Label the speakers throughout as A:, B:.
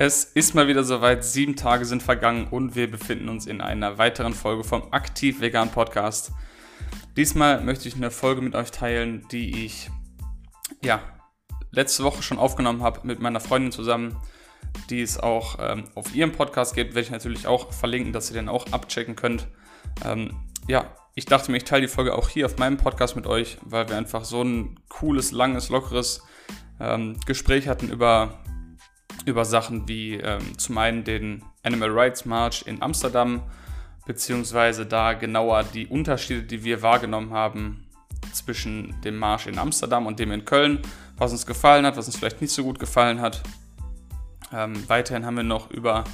A: Es ist mal wieder soweit, sieben Tage sind vergangen und wir befinden uns in einer weiteren Folge vom Aktiv Vegan Podcast. Diesmal möchte ich eine Folge mit euch teilen, die ich ja letzte Woche schon aufgenommen habe mit meiner Freundin zusammen, die es auch ähm, auf ihrem Podcast gibt, werde ich natürlich auch verlinken, dass ihr den auch abchecken könnt. Ähm, ja, ich dachte mir, ich teile die Folge auch hier auf meinem Podcast mit euch, weil wir einfach so ein cooles, langes, lockeres ähm, Gespräch hatten über über Sachen wie ähm, zum einen den Animal Rights March in Amsterdam, beziehungsweise da genauer die Unterschiede, die wir wahrgenommen haben zwischen dem Marsch in Amsterdam und dem in Köln, was uns gefallen hat, was uns vielleicht nicht so gut gefallen hat. Ähm, weiterhin haben wir noch über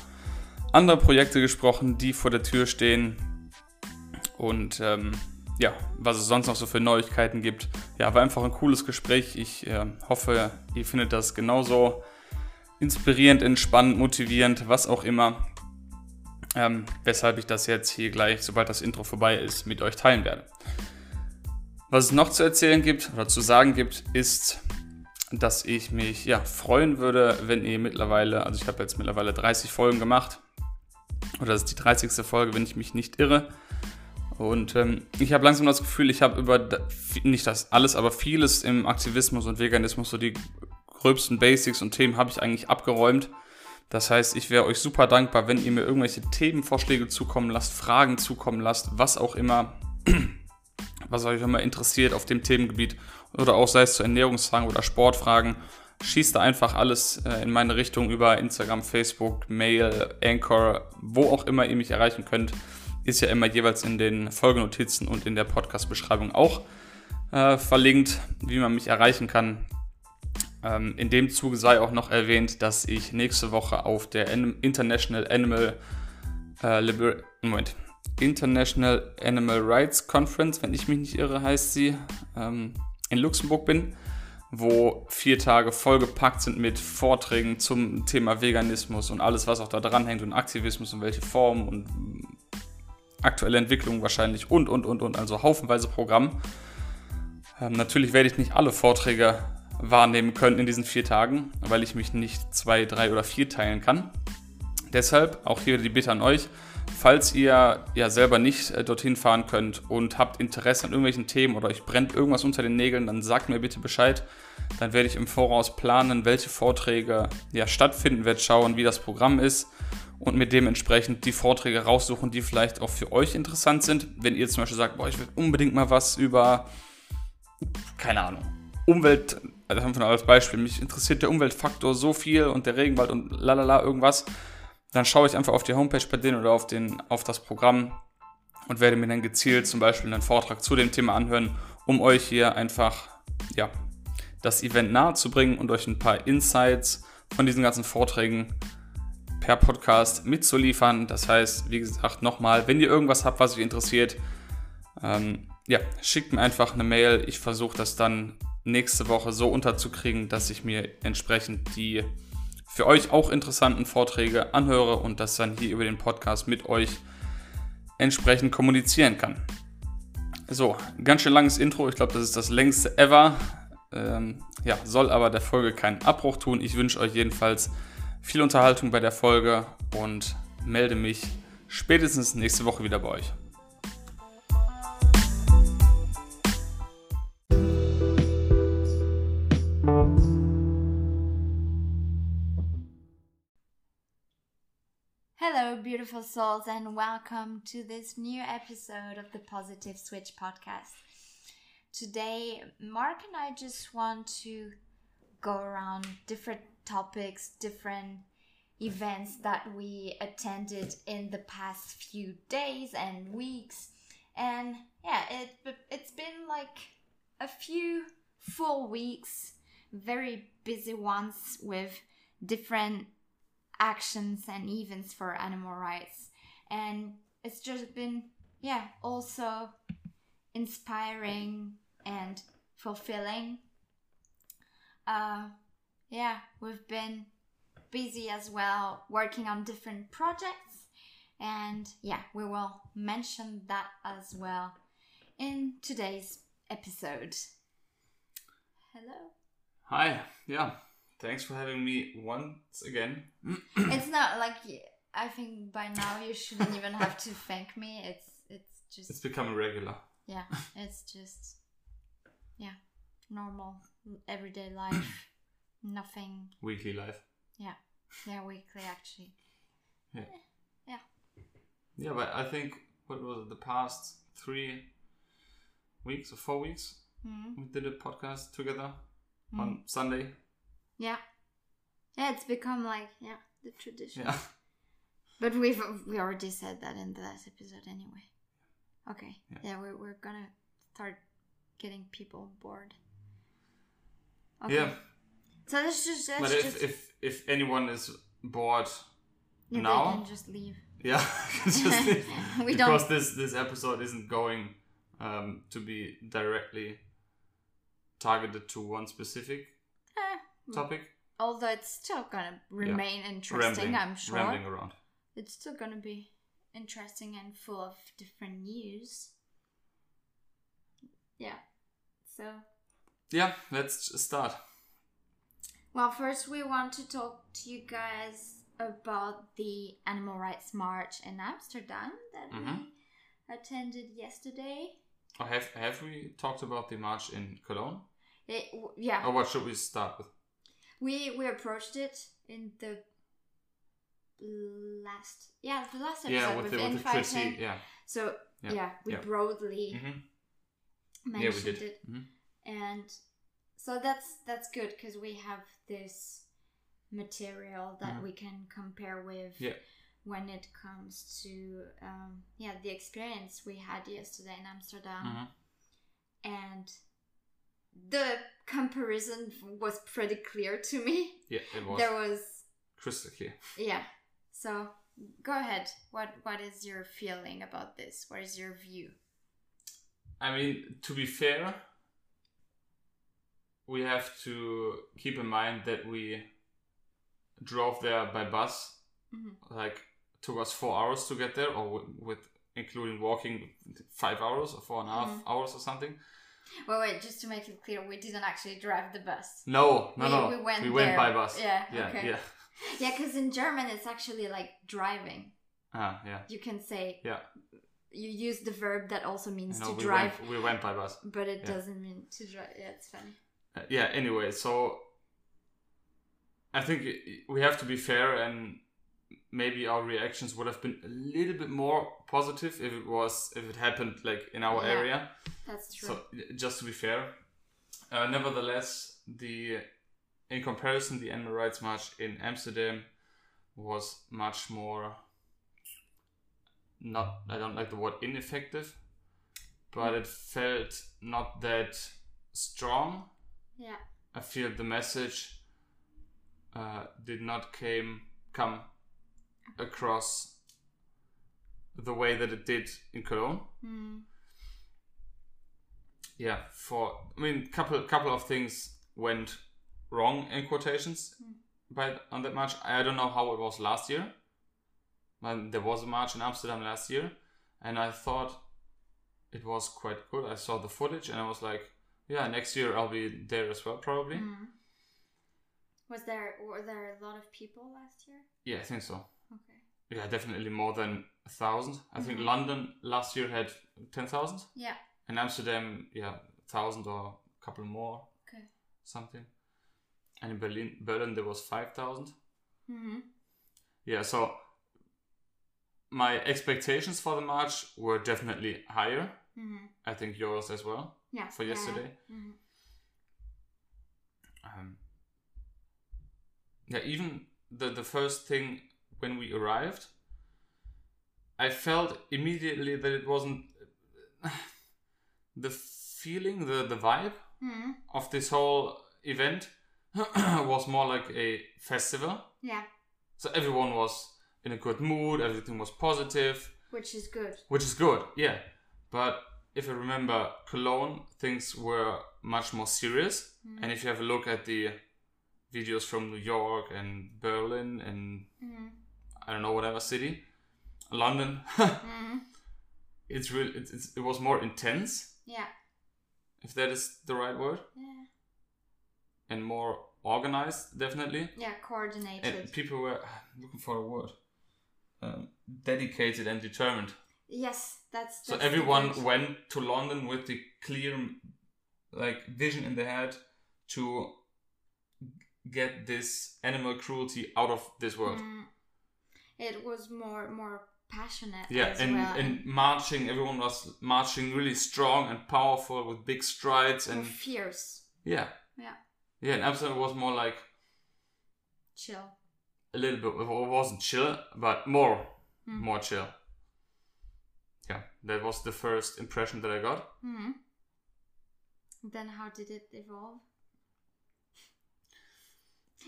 A: andere Projekte gesprochen, die vor der Tür stehen und ähm, ja, was es sonst noch so für Neuigkeiten gibt. Ja, war einfach ein cooles Gespräch. Ich äh, hoffe, ihr findet das genauso inspirierend, entspannend, motivierend, was auch immer. Ähm, weshalb ich das jetzt hier gleich, sobald das Intro vorbei ist, mit euch teilen werde. Was es noch zu erzählen gibt oder zu sagen gibt, ist, dass ich mich ja, freuen würde, wenn ihr mittlerweile, also ich habe jetzt mittlerweile 30 Folgen gemacht, oder das ist die 30. Folge, wenn ich mich nicht irre. Und ähm, ich habe langsam das Gefühl, ich habe über, nicht das alles, aber vieles im Aktivismus und Veganismus so die gröbsten Basics und Themen habe ich eigentlich abgeräumt. Das heißt, ich wäre euch super dankbar, wenn ihr mir irgendwelche Themenvorschläge zukommen lasst, Fragen zukommen lasst, was auch immer, was euch immer interessiert auf dem Themengebiet oder auch sei es zu Ernährungsfragen oder Sportfragen. Schießt da einfach alles äh, in meine Richtung über Instagram, Facebook, Mail, Anchor, wo auch immer ihr mich erreichen könnt. Ist ja immer jeweils in den Folgenotizen und in der Podcast-Beschreibung auch äh, verlinkt, wie man mich erreichen kann. Ähm, in dem Zuge sei auch noch erwähnt, dass ich nächste Woche auf der International Animal äh, Liber Moment. International Animal Rights Conference, wenn ich mich nicht irre, heißt sie, ähm, in Luxemburg bin, wo vier Tage vollgepackt sind mit Vorträgen zum Thema Veganismus und alles, was auch da dran hängt und Aktivismus und welche Form und aktuelle Entwicklung wahrscheinlich und, und, und, und, also haufenweise Programm. Ähm, natürlich werde ich nicht alle Vorträge wahrnehmen können in diesen vier Tagen, weil ich mich nicht zwei, drei oder vier teilen kann. Deshalb auch hier die Bitte an euch, falls ihr ja selber nicht äh, dorthin fahren könnt und habt Interesse an irgendwelchen Themen oder euch brennt irgendwas unter den Nägeln, dann sagt mir bitte Bescheid. Dann werde ich im Voraus planen, welche Vorträge ja stattfinden, werde schauen, wie das Programm ist und mir dementsprechend die Vorträge raussuchen, die vielleicht auch für euch interessant sind. Wenn ihr zum Beispiel sagt, boah, ich will unbedingt mal was über, keine Ahnung, Umwelt, also haben wir als Beispiel, mich interessiert der Umweltfaktor so viel und der Regenwald und lalala irgendwas, dann schaue ich einfach auf die Homepage bei denen oder auf, den, auf das Programm und werde mir dann gezielt zum Beispiel einen Vortrag zu dem Thema anhören, um euch hier einfach, ja, das Event nahe zu bringen und euch ein paar Insights von diesen ganzen Vorträgen per Podcast mitzuliefern. Das heißt, wie gesagt, nochmal, wenn ihr irgendwas habt, was euch interessiert, ähm, ja, schickt mir einfach eine Mail. Ich versuche das dann nächste Woche so unterzukriegen, dass ich mir entsprechend die für euch auch interessanten Vorträge anhöre und das dann hier über den Podcast mit euch entsprechend kommunizieren kann. So, ganz schön langes Intro. Ich glaube, das ist das längste ever. Ähm, ja, soll aber der Folge keinen Abbruch tun. Ich wünsche euch jedenfalls viel Unterhaltung bei der Folge und melde mich spätestens nächste Woche wieder bei euch.
B: Beautiful souls, and welcome to this new episode of the Positive Switch podcast. Today, Mark and I just want to go around different topics, different events that we attended in the past few days and weeks. And yeah, it it's been like a few full weeks, very busy ones with different actions and events for animal rights. And it's just been, yeah, also inspiring and fulfilling. Uh, yeah, we've been busy as well working on different projects. And yeah, we will mention that as well in today's episode. Hello.
A: Hi, yeah. Thanks for having me once again.
B: it's not like I think by now you shouldn't even have to thank me. It's it's just
A: It's become a regular.
B: yeah, it's just yeah, normal everyday life. Nothing.
A: Weekly life.
B: Yeah, Yeah, weekly actually.
A: Yeah, Yeah, but I think what was it, the past three weeks or four weeks
B: Mm.
A: we did a podcast together
B: Mm.
A: on Sunday.
B: Yeah, yeah, it's become like yeah the tradition.
A: Yeah.
B: But we've we already said that in the last episode anyway. Okay.
A: Yeah.
B: Yeah, we're we're gonna start getting people bored. Okay.
A: Yeah.
B: So let's just let's
A: But
B: just
A: if, if if anyone is bored
B: yeah,
A: now-
B: they can just leave.
A: Yeah, just it-
B: We
A: because
B: don't-
A: this this episode isn't going um, to be directly targeted to one specific
B: Eh,
A: topic.
B: although it's still gonna remain interesting,
A: Rambling,
B: I'm sure.
A: rambling around.
B: It's still gonna be interesting and full of different news. Yeah. So
A: Yeah, let's start.
B: Well, first, we want to talk to you guys about the Animal Rights March in Amsterdam that
A: Mhm.
B: we attended yesterday.
A: Or have have we talked about the march in Cologne?
B: It, w- yeah,
A: Or what should we start with?
B: We we approached it in the last yeah the last episode
A: yeah, with the, with the. Chrissy. Yeah.
B: So
A: Yeah,
B: yeah, we
A: yeah.
B: broadly
A: hmm
B: mentioned
A: Yeah, we did.
B: it.
A: Mhm.
B: and so that's that's good because we have this material that
A: Mhm.
B: we can compare with when it comes to um, yeah the experience we had yesterday in Amsterdam
A: Mhm.
B: and the comparison was pretty clear to me
A: Yeah, it was
B: there was
A: crystal clear.
B: yeah so go ahead what what is your feeling about this what is your view
A: I mean, to be fair, we have to keep in mind that we drove there by bus.
B: Mhm.
A: Like, took us four hours to get there, or with, with including walking, five hours or four and a half
B: Mhm.
A: hours or something.
B: Well, wait, just to make it clear, we didn't actually drive the bus.
A: No, no,
B: We-
A: no.
B: we went we
A: went
B: there.
A: by bus.
B: Yeah,
A: yeah,
B: okay.
A: yeah.
B: Yeah, because in German it's actually like driving.
A: Ah, yeah.
B: You can say
A: Yeah.
B: you use the verb that also means
A: No,
B: to
A: we
B: drive,
A: went, we went by bus.
B: but it
A: yeah.
B: doesn't mean to drive. Yeah, it's funny.
A: Uh, yeah anyway so i think we have to be fair and maybe our reactions would have been a little bit more positive if it was if it happened like in our
B: Yeah.
A: area
B: That's true.
A: so just to be fair uh, nevertheless the in comparison the animal rights march in amsterdam was much more not i don't like the word ineffective but it felt not that strong
B: yeah,
A: I feel the message uh, did not came come across the way that it did in Cologne.
B: mm.
A: Yeah, for I mean, couple couple of things went wrong in quotations
B: Mm.
A: by on that march. I don't know how it was last year. When there was a march in Amsterdam last year, and I thought it was quite good. I saw the footage, and I was like, "Yeah, next year I'll be there as well, probably."
B: Mm. Was there were there a lot of people last year?
A: Yeah, I think so.
B: Okay.
A: Yeah, definitely more than a thousand. I think
B: Mhm.
A: London last year had ten thousand,
B: Yeah.
A: And Amsterdam, yeah, thousand or a couple more,
B: Okay.
A: something. And in Berlin, Berlin there was five thousand.
B: Mm-hmm.
A: Yeah, so my expectations for the march were definitely higher.
B: Mm-hmm.
A: I think yours as well
B: Yeah.
A: for yesterday.
B: Yeah. Mhm.
A: Um, yeah, even the the first thing when we arrived, I felt immediately that it wasn't the feeling, the the vibe
B: Mhm.
A: of this whole event was more like a festival.
B: Yeah.
A: So everyone was in a good mood, everything was positive,
B: Which is good.
A: which is good, yeah. But if I remember Cologne, things were much more serious. And if you have a look at the videos from New York and Berlin and
B: Mm-hmm.
A: I don't know whatever city, London,
B: Mm-hmm.
A: it's real. It's, it's, it was more intense,
B: Yeah.
A: if that is the right word.
B: Yeah.
A: and more organized, definitely.
B: Yeah, coordinated.
A: And people were looking for a word. Um, dedicated and determined.
B: yes, that's,
A: So
B: that's the
A: everyone went to London with the clear, like, vision in their head to get this animal cruelty out of this world.
B: Mm, it was more more passionate.
A: Yeah,
B: as
A: and,
B: well.
A: and marching, everyone was marching really strong and powerful with big strides and
B: fierce.
A: yeah,
B: Yeah,
A: yeah. And Amsterdam was more like
B: chill.
A: a little bit. It wasn't chill, but more,
B: Mm.
A: more chill. Yeah, that was the first impression that I got.
B: hmm Then how did it evolve?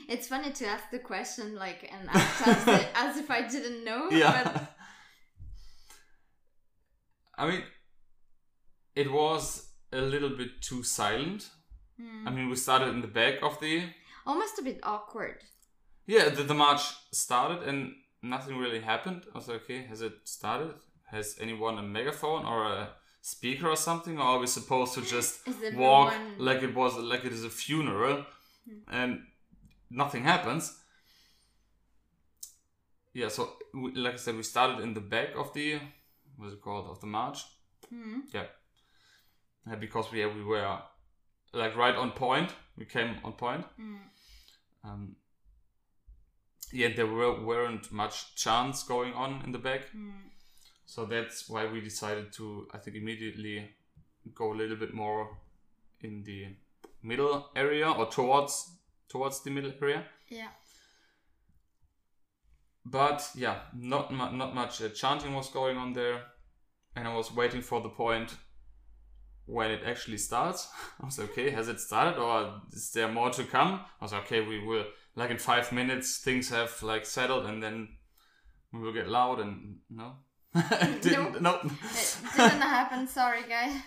B: It's funny to ask the question like and act as, if- as if I didn't know.
A: yeah.
B: But
A: I mean, it was a little bit too silent.
B: hmm,
A: I mean, we started in the back of the
B: almost a bit awkward.
A: Yeah, the, the march started and nothing really happened. I was like, okay, has it started? Has anyone a megaphone or a speaker or something? Or are we supposed to just walk
B: one-
A: like it was like it is a funeral and nothing happens? Yeah, so like I said, we started in the back of the what's it called of the march.
B: Hmm.
A: Yeah, Uh, because we we were like right on point. We came on point.
B: Hmm.
A: Um, yeah, there were, weren't much chance going on in the back,
B: Hmm.
A: so that's why we decided to, I think, immediately go a little bit more in the middle area or towards towards the middle area.
B: Yeah.
A: But yeah, not mu- not much uh, chanting was going on there, and I was waiting for the point when it actually starts. I was like, okay, has it started or is there more to come? I was like, okay, we will like in five minutes things have like settled and then we will get loud and no, didn't no.
B: It didn't happen. Sorry, guys.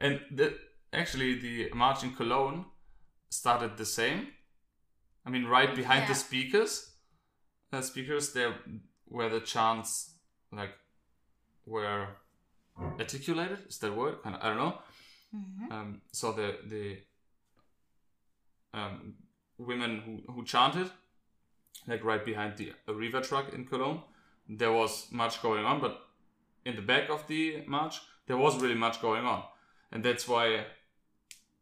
A: And the, actually, the march in Cologne started the same. I mean, right behind
B: Yeah.
A: the speakers, uh, speakers there where the chants like were articulated. Is that word? Kind of, I don't know.
B: Mhm.
A: Um, so the the um, women who who chanted, like right behind the Arriva truck in Cologne, there was much going on, but in the back of the march, there was really much going on, and that's why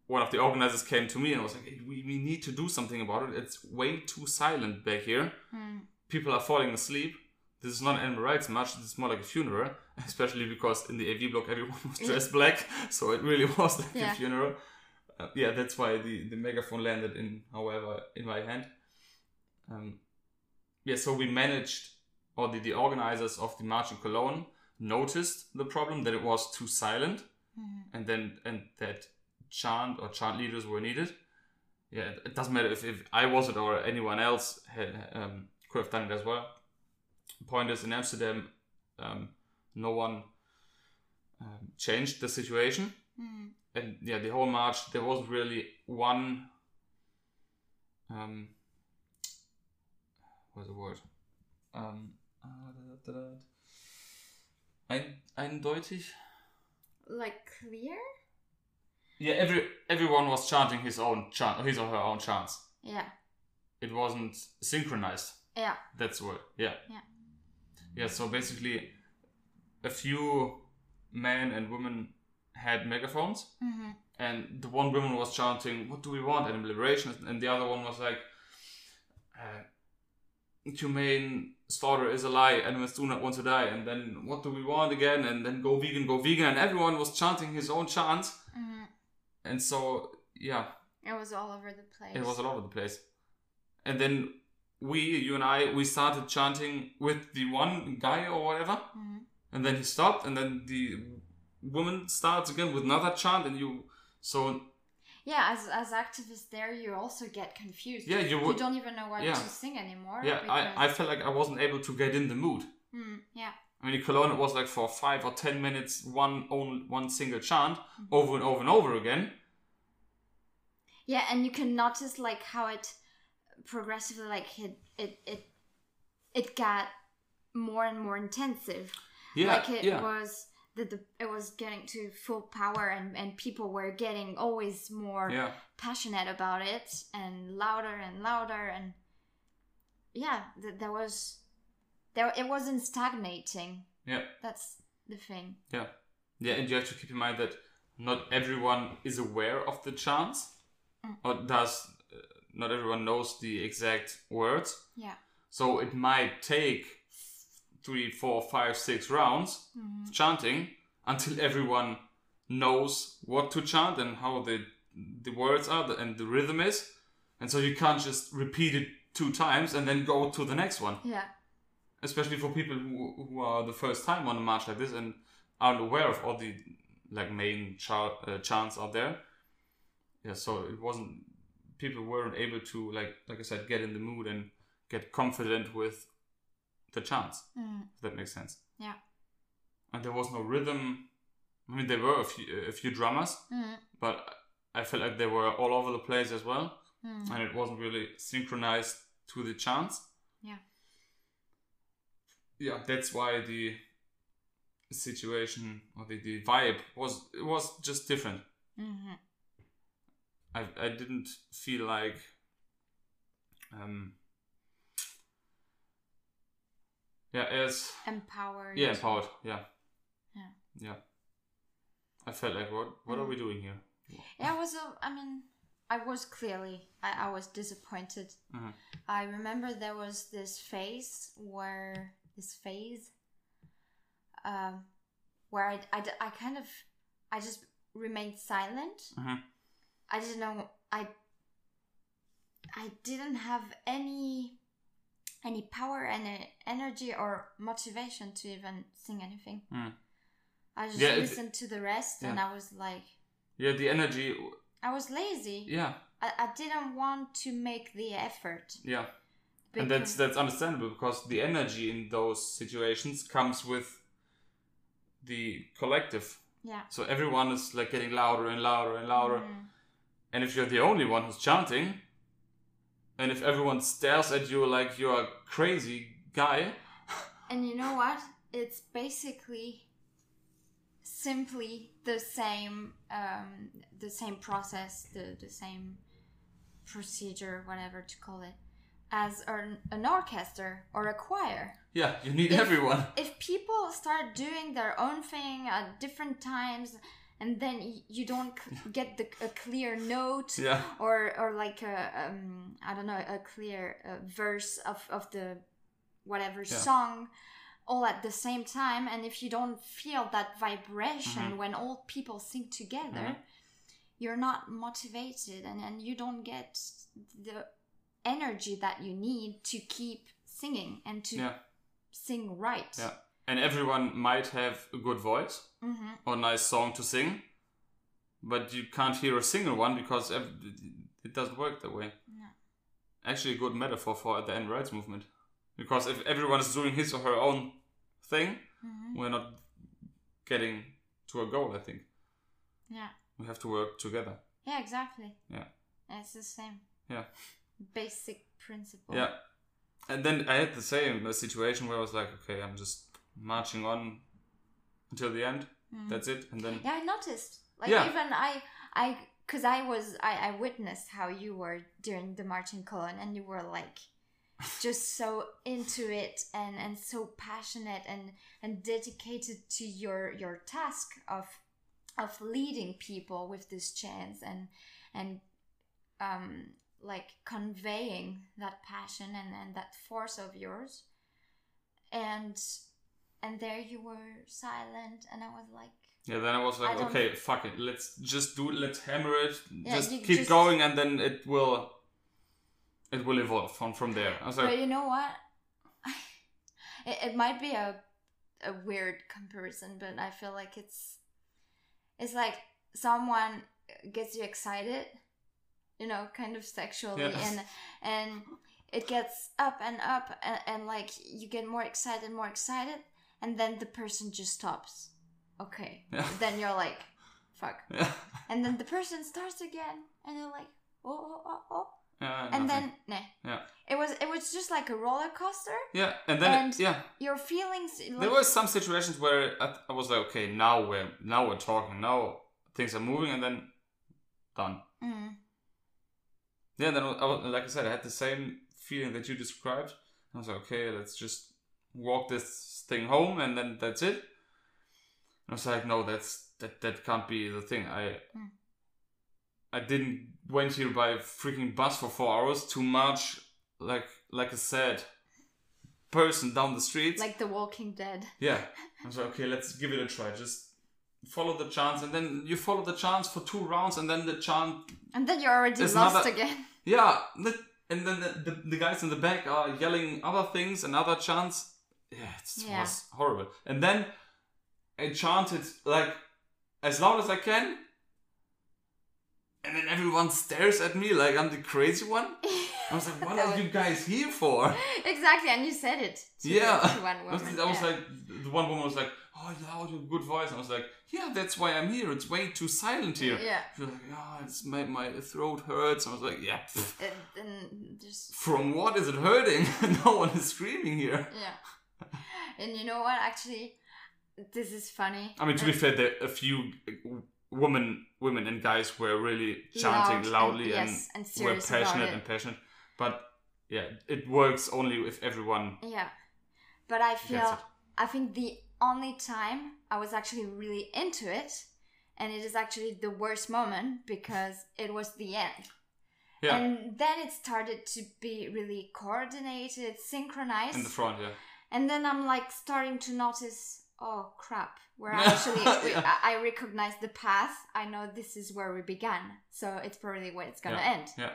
A: one of the organizers came to me and was like, hey, we, we need to do something about it. It's way too silent back here.
B: Hmm.
A: People are falling asleep. This is not an animal rights march. This is more like a funeral, especially because in the AV block everyone was dressed black, so it really was like
B: Yeah.
A: a funeral. Uh, yeah, that's why the, the megaphone landed in, however, in my hand. Um, yeah, so we managed, or the, the organizers of the march in Cologne noticed the problem that it was too silent,
B: Mhm.
A: and then and that chant or chant leaders were needed. Yeah, it- it doesn't matter if, if I was it or anyone else had um, could have done it as well. Point is, in Amsterdam, um, no one um, changed the situation,
B: Hmm.
A: and yeah, the whole march there wasn't really one. Um, what's the word? Um. Ein, eindeutig.
B: Like clear?
A: Yeah, every everyone was chanting his own chant, his or her own chants.
B: Yeah.
A: It wasn't synchronized.
B: Yeah.
A: That's word. Yeah.
B: Yeah.
A: Yeah. So basically, a few men and women had megaphones,
B: hmm
A: and the one woman was chanting, "What do we want? Animal liberation," and the other one was like, uh, "Humane slaughter is a lie. Animals do not want to die." And then, "What do we want again?" And then, "Go vegan, go vegan." And everyone was chanting his own chants,
B: hmm
A: and so yeah,
B: It was all over the place.
A: It was all over the place. And then we, you and I, we started chanting with the one guy or whatever,
B: Mhm.
A: and then he stopped, and then the woman starts again with another chant, and you, so
B: Yeah, as as activists there, you also get confused.
A: Yeah, you
B: You don't even know what
A: yeah.
B: to sing anymore.
A: yeah,
B: because-
A: I, I felt like I wasn't able to get in the mood.
B: Hmm, yeah.
A: I mean, in Cologne, it was like for five or ten minutes, one only one single chant
B: Mm-hmm.
A: over and over and over again.
B: Yeah, and you can notice like how it progressively like it it it it got more and more intensive.
A: Yeah,
B: like it
A: yeah,
B: was that the it was getting to full power and and people were getting always more
A: Yeah.
B: passionate about it and louder and louder and yeah th- there was there it wasn't stagnating
A: Yeah.
B: that's the thing
A: Yeah. Yeah, and you have to keep in mind that not everyone is aware of the chance
B: Mm.
A: or does not everyone knows the exact words.
B: yeah
A: So it might take three, four, five, six rounds
B: Mhm.
A: chanting until everyone knows what to chant and how the the words are and the rhythm is, and so you can't just repeat it two times and then go to the next one
B: yeah
A: especially for people who, who are the first time on a march like this and aren't aware of all the like main char- uh, chants out there. Yeah, so it wasn't people weren't able to like like I said get in the mood and get confident with the chants.
B: Mm.
A: If that makes sense.
B: Yeah.
A: And there was no rhythm. I mean, there were a few a few drummers,
B: Mm.
A: but I felt like they were all over the place as well,
B: Mm.
A: and it wasn't really synchronized to the chants.
B: Yeah.
A: yeah that's why the situation or the, the vibe was it was just different
B: Mhm.
A: I i didn't feel like um yeah as
B: empowered
A: yeah empowered yeah
B: Yeah.
A: yeah i felt like what what are we doing here
B: Yeah, I was. A, I mean, I was clearly. I, I was disappointed.
A: Mhm.
B: I remember there was this phase where this phase, um, where I, I, I kind of, I just remained silent.
A: Mhm.
B: I didn't know. I. I didn't have any, any power and uh, energy or motivation to even sing anything.
A: Mm.
B: I just
A: Yeah, it-
B: listened to the rest, and I was like,
A: yeah the energy
B: I was lazy.
A: yeah
B: I, I didn't want to make the effort.
A: yeah and that's that's understandable because the energy in those situations comes with the collective
B: yeah.
A: so everyone is like getting louder and louder and louder
B: Mm.
A: And if you're the only one who's chanting and if everyone stares at you like you're a crazy guy
B: And you know what? It's basically simply the same um, the same process, the, the same procedure, whatever to call it, as an, an orchestra or a choir.
A: yeah you need
B: If-
A: everyone
B: If people start doing their own thing at different times, and then y- you don't c- get the, a clear note,
A: yeah
B: or or like a um, I don't know a clear uh, verse of of the whatever
A: Yeah.
B: song all at the same time and if you don't feel that vibration
A: Mhm.
B: when all people sing together
A: Mhm.
B: you're not motivated and and you don't get the energy that you need to keep singing and to
A: yeah
B: sing right
A: Yeah. And everyone might have a good voice
B: hmm
A: or a nice song to sing but you can't hear a single one because ev- it doesn't work that way.
B: No.
A: actually a good metaphor for the end rights movement. Because if everyone is doing his or her own thing
B: hmm
A: we're not getting to a goal i think.
B: Yeah.
A: We have to work together.
B: Yeah exactly.
A: Yeah.
B: it's the same.
A: Yeah.
B: basic principle.
A: Yeah. And then i had the same situation where i was like okay i'm just marching on until the end
B: Mhm.
A: that's it and then
B: Yeah, I noticed. Like
A: Yeah.
B: even I, I, because I was, I, I witnessed how you were during the march in Cologne, and you were like, just so into it and and so passionate and and dedicated to your your task of of leading people with this chance and and um like conveying that passion and and that force of yours and and there you were silent and i was like
A: yeah then i was like
B: don't-
A: okay fuck it let's just do it let's hammer it
B: Yeah,
A: just keep
B: just-
A: going and then it will it will evolve from from there. I was like
B: but you know what? It, it might be a a weird comparison but i feel like it's it's like someone gets you excited you know kind of sexually and and it gets up and up and, and like you get more excited more excited and then the person just stops okay
A: Yeah.
B: then you're like fuck
A: yeah
B: and then the person starts again and they're like oh oh oh, oh. And
A: nothing.
B: then nah.
A: Yeah.
B: It was it was just like a roller coaster.
A: yeah, and then
B: and-
A: it, yeah,
B: Your feelings. Like,
A: there were some situations where I, I was like, okay, now we're now we're talking, now things are moving, and then done.
B: Mm,
A: Yeah, then I was, like I said, I had the same feeling that you described. I was like, okay, let's just walk this thing home, and then that's it. And I was like, no, that's that that can't be the thing. I
B: Hmm.
A: I didn't went here by freaking bus for four hours Too much, like like I said, person down the street.
B: like The Walking Dead.
A: yeah, I was like, okay, let's give it a try. Just follow the chance, and then you follow the chance for two rounds, and then the chance.
B: And then you're already lost
A: another-
B: again.
A: yeah, and then the, the, the guys in the back are yelling other things and other chants. Yeah, it
B: Yeah.
A: was horrible. And then I chanted like as loud as I can, and then everyone stares at me like I'm the crazy one. I was like, "What are you guys here for?"
B: exactly, and you said it. To,
A: Yeah. I was, I was
B: yeah.
A: like, the one woman was like, "Oh, loud, you have a good voice." And I was like, "Yeah, that's why I'm here. It's way too silent here."
B: yeah,
A: She was like, "Yeah, it's my my throat hurts." I was like, "Yeah."
B: and just
A: From what is it hurting? no one is screaming here.
B: yeah. And you know what? Actually, this is funny.
A: I mean, to be fair, there a few uh, women, women and guys were really chanting
B: Loud
A: loudly
B: and,
A: and,
B: yes, and
A: were
B: serious about
A: passionate
B: it.
A: and passionate. But yeah, it works only if everyone
B: Yeah, but I feel
A: it.
B: I think the only time I was actually really into it, and it is actually the worst moment because it was the end.
A: Yeah.
B: And then it started to be really coordinated, synchronized.
A: in the front. Yeah,
B: and then I'm like starting to notice, oh crap, where I actually we. I, recognize the path. I know this is where we began, so it's probably where it's gonna
A: Yeah.
B: end.
A: yeah,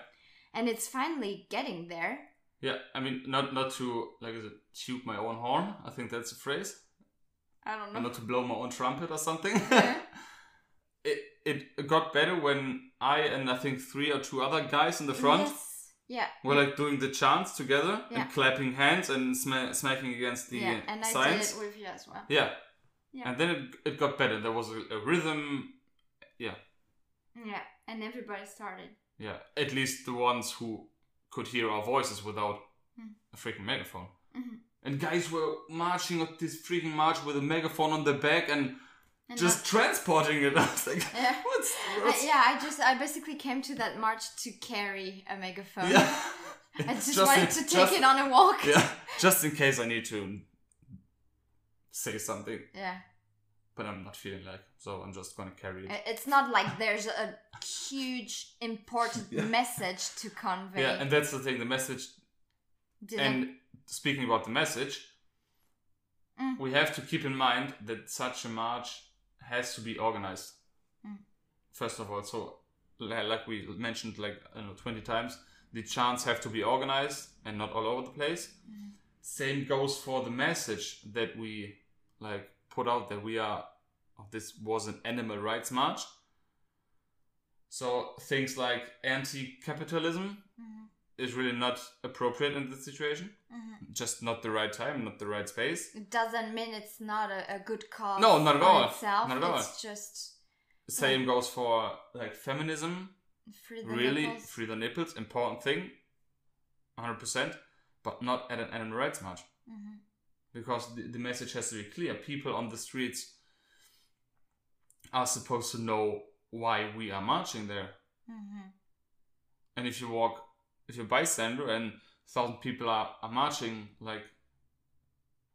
B: And it's finally getting there.
A: yeah. I mean, not not to like toot my own horn. I think that's a phrase.
B: I don't
A: And
B: know.
A: not to blow my own trumpet or something.
B: Yeah.
A: it it got better when I and I think three or two other guys in the front.
B: Yes. Yeah.
A: We're like doing the chants together
B: Yeah.
A: and clapping hands and sma- smacking against the
B: yeah, and I did it with you as well.
A: Yeah.
B: Yeah.
A: And then it, it got better. There was a, a rhythm.
B: Yeah, Yeah, and everybody started.
A: Yeah. At least the ones who could hear our voices without
B: Hmm.
A: a freaking megaphone.
B: Mhm.
A: And guys were marching up this freaking march with a megaphone on their back and,
B: And
A: just transporting it. I was like,
B: yeah.
A: what's,
B: I- yeah, I just I basically came to that march to carry a megaphone.
A: Yeah.
B: I just,
A: Just
B: wanted
A: in-
B: to take
A: just-
B: it on a walk.
A: yeah. Just in case I need to say something,
B: Yeah.
A: but I'm not feeling like, so I'm just gonna carry it.
B: It's not like there's a huge important
A: Yeah.
B: message to convey.
A: Yeah, and that's the thing. The message
B: Didn't-
A: And speaking about the message,
B: Mm.
A: we have to keep in mind that such a march has to be organized.
B: Mm.
A: First of all, so like we mentioned, like I know, twenty times, the chants have to be organized and not all over the place.
B: Mm.
A: Same goes for the message that we like put out that we are. oh, This was an animal rights march. So things like anti-capitalism
B: Mhm,
A: is really not appropriate in this situation.
B: mhm.
A: Just not the right time, not the right space.
B: It doesn't mean it's not a, a good cause.
A: No, not at all.
B: Itself.
A: Not at all.
B: It's just
A: Same goes for like feminism.
B: free the
A: really,
B: nipples.
A: free the nipples, important thing, 100%, but not at an animal rights march.
B: Mhm.
A: Because the, the message has to be clear. People on the streets are supposed to know why we are marching there.
B: Mhm.
A: And if you walk, if you're a bystander and thousand people are, are marching like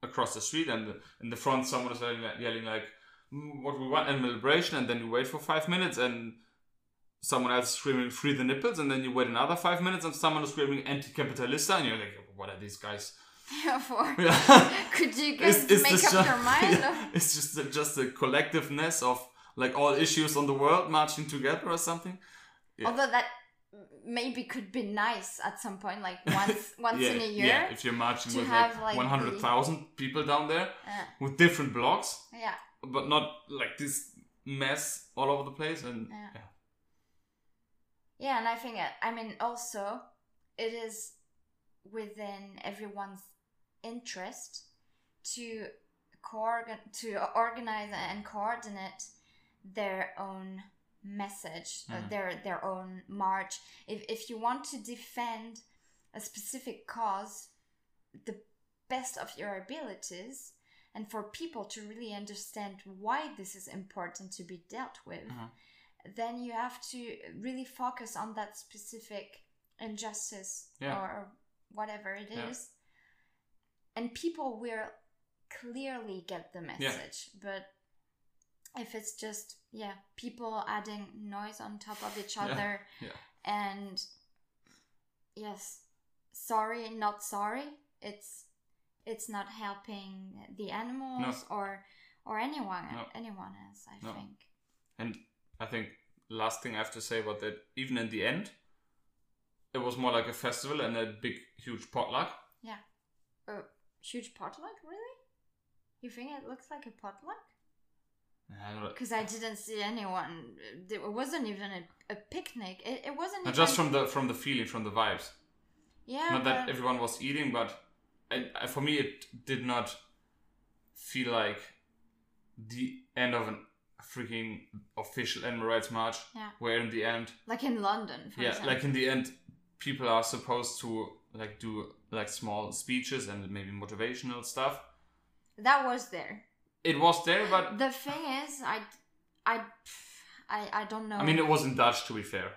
A: across the street and the, in the front someone is yelling, yelling like "Mm, what we want animal liberation and then you wait for five minutes and someone else is screaming free the nipples and then you wait another five minutes and someone is screaming anti-capitalista and you're like what are these guys
B: Yeah, for
A: yeah.
B: could you guys
A: is
B: make up
A: ju-
B: your mind?
A: yeah, it's just a, just a collectiveness of like all issues on the world marching together or something Yeah.
B: Although that maybe could be nice at some point, like once once
A: yeah,
B: in a year.
A: yeah if you're marching with
B: have,
A: like,
B: like,
A: 100,000 people down there
B: Uh,
A: with different blocks
B: yeah.
A: but not like this mess all over the place and
B: Yeah.
A: yeah.
B: Yeah, and I think uh, I mean also it is within everyone's interest to co- to organize and coordinate their own message, uh,
A: Mhm.
B: their their own march. If if you want to defend a specific cause, the best of your abilities, and for people to really understand why this is important to be dealt with,
A: Mhm.
B: then you have to really focus on that specific injustice
A: Yeah.
B: or whatever it is,
A: Yeah.
B: and people will clearly get the message. But if it's just yeah, people adding noise on top of each other,
A: yeah.
B: and yes, sorry, not sorry. It's it's not helping the animals or or anyone
A: No.
B: anyone else. I
A: No.
B: think.
A: And I think last thing I have to say about that, even in the end, it was more like a festival and a big, huge potluck. Yeah.
B: A huge potluck, really? You think it looks like a potluck? Because I didn't see anyone. It wasn't even a, a picnic. It, it wasn't even.
A: just from the from the feeling, from the vibes.
B: yeah,
A: not that everyone was eating, but I, I, for me, it did not feel like the end of a freaking official animal rights march.
B: Yeah.
A: Where in the end,
B: like in London, for
A: yeah,
B: example.
A: like in the end, people are supposed to like do like small speeches and maybe motivational stuff.
B: that was there.
A: It was there, but
B: The thing is, I, I, I, I don't know.
A: I mean, it wasn't Dutch to be fair.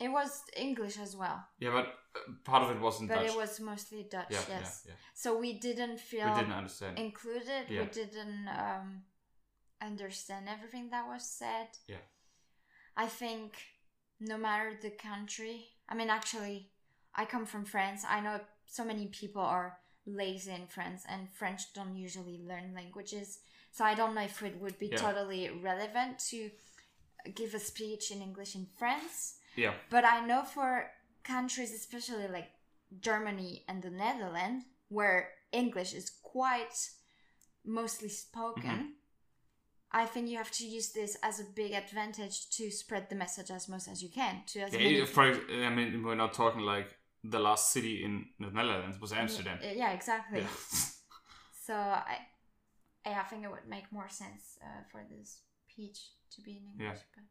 B: it was English as well,
A: Yeah, but uh, part of it wasn't
B: but
A: Dutch.
B: it was mostly Dutch.
A: yeah,
B: yes.
A: yeah,
B: So we didn't feel.
A: We didn't understand.
B: included.
A: Yeah.
B: We didn't um, understand everything that was said.
A: Yeah.
B: I think no matter the country, I mean, actually, I come from France. I know so many people are lazy in France, and French don't usually learn languages. So I don't know if it would be
A: Yeah.
B: totally relevant to give a speech in English in France.
A: yeah,
B: But I know for countries, especially like Germany and the Netherlands, where English is quite mostly spoken,
A: Mhm.
B: I think you have to use this as a big advantage to spread the message as much as you can to as
A: yeah.
B: many.
A: For, I mean, we're not talking like the last city in the Netherlands was Amsterdam.
B: Yeah, yeah, exactly.
A: Yeah.
B: So I, I think it would make more sense uh, for this speech to be in English. But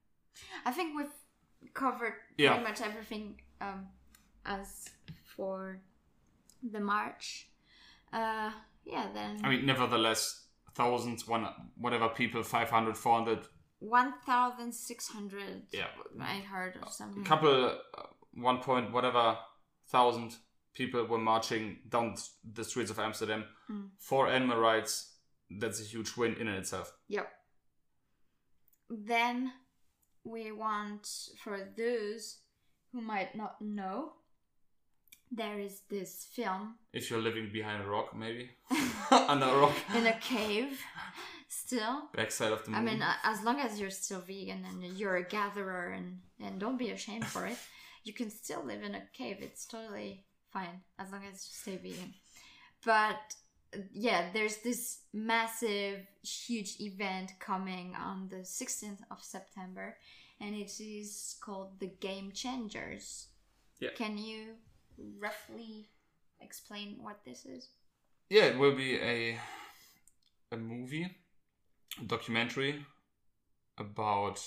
B: I think we've covered
A: Yeah.
B: pretty much everything um, as for the march. Uh, yeah, then
A: I mean, nevertheless, thousands, one, whatever people, 500, 400,
B: one thousand six hundred.
A: yeah,
B: I heard or something.
A: a couple, uh, one point, whatever, thousand people were marching down the streets of Amsterdam
B: Mm.
A: for animal rights. That's a huge win in itself.
B: Yep. Then we want for those who might not know, there is this film
A: If you're living behind a rock, maybe under a rock,
B: in a cave still.
A: backside of the moon.
B: I mean, as long as you're still vegan and you're a gatherer and, and don't be ashamed for it, you can still live in a cave. It's totally fine as long as you stay vegan. But yeah, there's this massive, huge event coming on the 16th of September, and it is called the Game Changers.
A: Yeah.
B: Can you roughly explain what this is?
A: yeah, it will be a a movie, a documentary about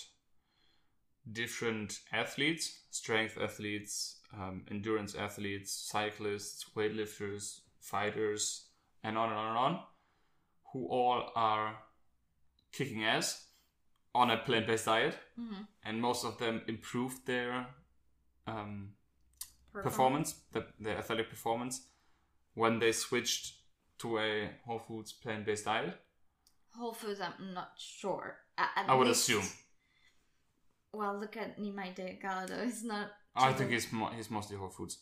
A: different athletes, strength athletes, um, endurance athletes, cyclists, weightlifters, fighters, and on and on and on, who all are kicking ass on a plant-based diet,
B: Mm-hmm.
A: and most of them improved their um, performance, the, the athletic performance, when they switched to a whole foods plant based diet.
B: Whole Foods, I'm not sure. A- at
A: I would
B: least-
A: assume.
B: Well, look at Nimai Delgado. He's not.
A: I think he's mo- he's mostly whole foods.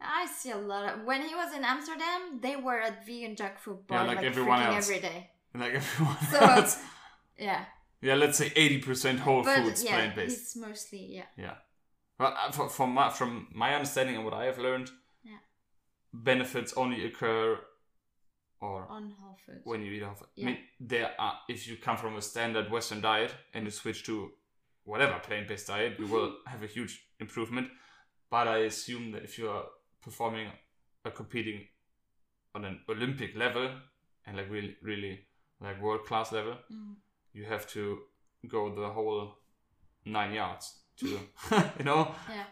B: I see a lot of. When he was in Amsterdam, they were at vegan junk food
A: Yeah,
B: bar
A: like
B: like,
A: everyone
B: freaking
A: else.
B: every day.
A: Like everyone
B: So-
A: else.
B: Yeah,
A: Yeah, let's say eighty percent whole
B: but
A: foods
B: yeah,
A: plant based.
B: it's mostly yeah.
A: Yeah. Well, uh, for, from my from my understanding and what I have learned,
B: Yeah.
A: benefits only occur or
B: On Whole Foods.
A: when you eat off. I
B: Yeah.
A: mean, there are if you come from a standard Western diet and you switch to whatever plant-based diet, you will have a huge improvement. But I assume that if you are performing or competing on an Olympic level and like really, really like world class level,
B: Mhm.
A: you have to go the whole nine yards to you know
B: Yeah.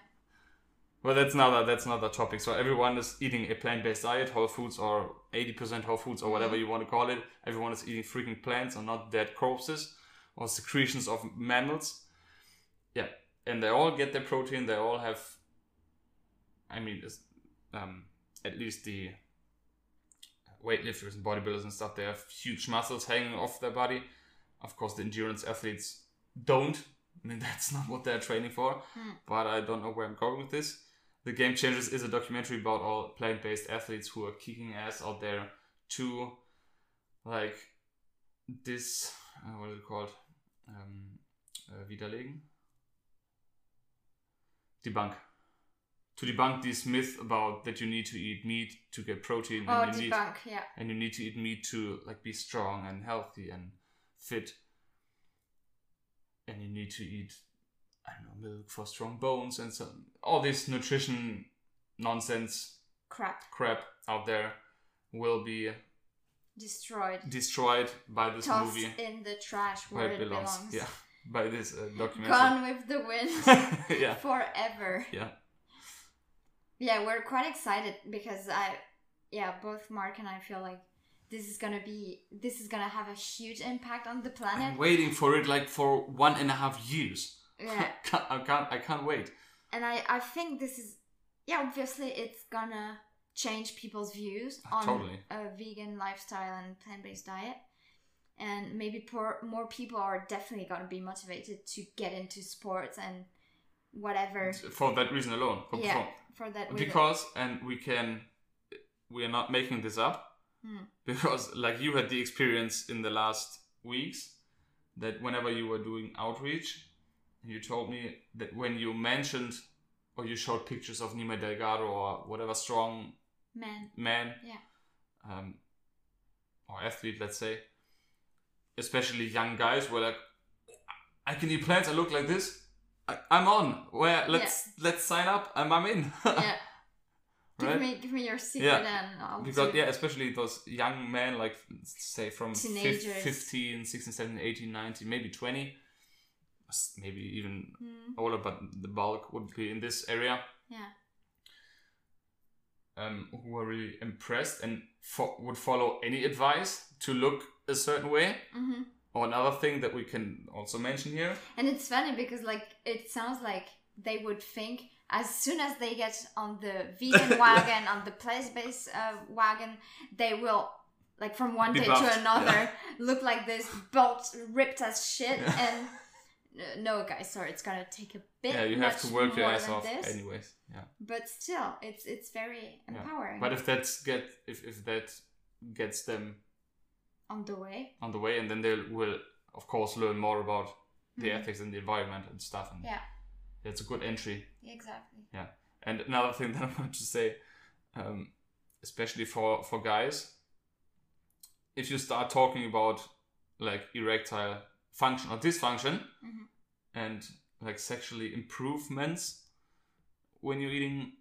A: well that's another that's not another topic so everyone is eating a plant-based diet whole foods or 80% whole foods or whatever you want to call it everyone is eating freaking plants and not dead corpses or secretions of mammals yeah and they all get their protein they all have i mean um, at least the weightlifters and bodybuilders and stuff they have huge muscles hanging off their body. Of course the endurance athletes don't. I mean that's not what they're training for but i don't know where i'm going with this. The game changers is a documentary about all plant-based athletes who are kicking ass out there to like this uh, what is it called? Um, uh, widerlegen debunk to debunk this myth about that you need to eat meat to get protein
B: Oh,
A: and you need.
B: Yeah.
A: and you need to eat meat to like be strong and healthy and fit and you need to eat i don't know milk for strong bones and so all this nutrition nonsense
B: Crap.
A: crap out there will be
B: Destroyed.
A: destroyed by this
B: Tossed
A: movie
B: in the trash
A: where
B: where
A: it belongs. yeah by this uh, documentary
B: Gone with the wind.
A: yeah
B: Forever.
A: yeah
B: Yeah, we're quite excited because I, yeah, both Mark and I feel like this is gonna be, this is gonna have a huge impact on the planet.
A: i'm waiting for it like for one and a half years
B: Yeah,
A: Can't- i can't i can't wait
B: and I, I think this is, yeah, obviously it's gonna change people's views
A: Ah,
B: on
A: totally.
B: a vegan lifestyle and plant-based diet. And maybe por- more people are definitely gonna be motivated to get into sports and whatever.
A: for that reason alone for,
B: Yeah,
A: for-
B: for that reason.
A: because and we can we are not making this up
B: Hmm.
A: because like you had the experience in the last weeks that whenever you were doing outreach you told me that when you mentioned or you showed pictures of Nimai Delgado or whatever strong
B: Man,
A: man
B: Yeah.
A: um, or athlete let's say especially young guys were like I can eat plants I look like this I, I'm on where let's let's sign up I'm, I'm in
B: yeah. Give
A: Right?
B: me, give me your secret
A: Yeah.
B: and I'll
A: because
B: do-
A: yeah especially those young men like say from
B: Teenagers.
A: 15 16 17 18 19 maybe 20 maybe even
B: Hmm,
A: older but the bulk would be in this area
B: yeah.
A: um, who were really impressed and fo- would follow any advice to look a certain way
B: hmm
A: or another thing that we can also mention here
B: And it's funny because like it sounds like they would think as soon as they get on the vegan wagon, on the place-based uh, wagon, they will like from one
A: Be
B: day
A: buffed,
B: to another look like this, built, ripped as shit.
A: Yeah.
B: And uh, no, guys, sorry, it's gonna take a bit.
A: yeah you have to work your ass off
B: this,
A: anyways yeah
B: But still, it's it's very
A: Yeah.
B: empowering.
A: but if that's get if, if that gets them
B: on the way,
A: on the way and then they will of course learn more about the
B: Mhm.
A: ethics and the environment and stuff and
B: yeah,
A: it's a good entry
B: exactly. Yeah.
A: And another thing that i want to say um, especially for for guys if you start talking about like erectile function or dysfunction
B: Mhm.
A: and like sexually improvements when you're eating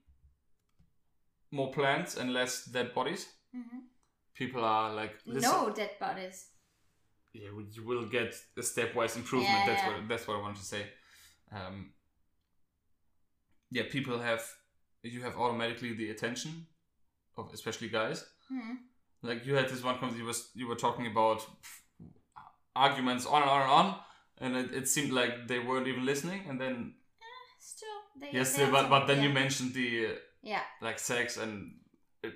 A: more plants and less dead bodies
B: hmm
A: people are like listen,
B: No dead bodies.
A: yeah, you will get a stepwise improvement.
B: Yeah,
A: that's
B: yeah.
A: what that's what I wanted to say. Um, yeah, people have you have automatically the attention of especially guys.
B: Hmm.
A: Like you had this one comment you was you were talking about arguments on and on and on, and it, it seemed like they weren't even listening. And then
B: Still, they.
A: yes,
B: they
A: but but then
B: yeah.
A: you mentioned the uh,
B: Yeah.
A: like sex and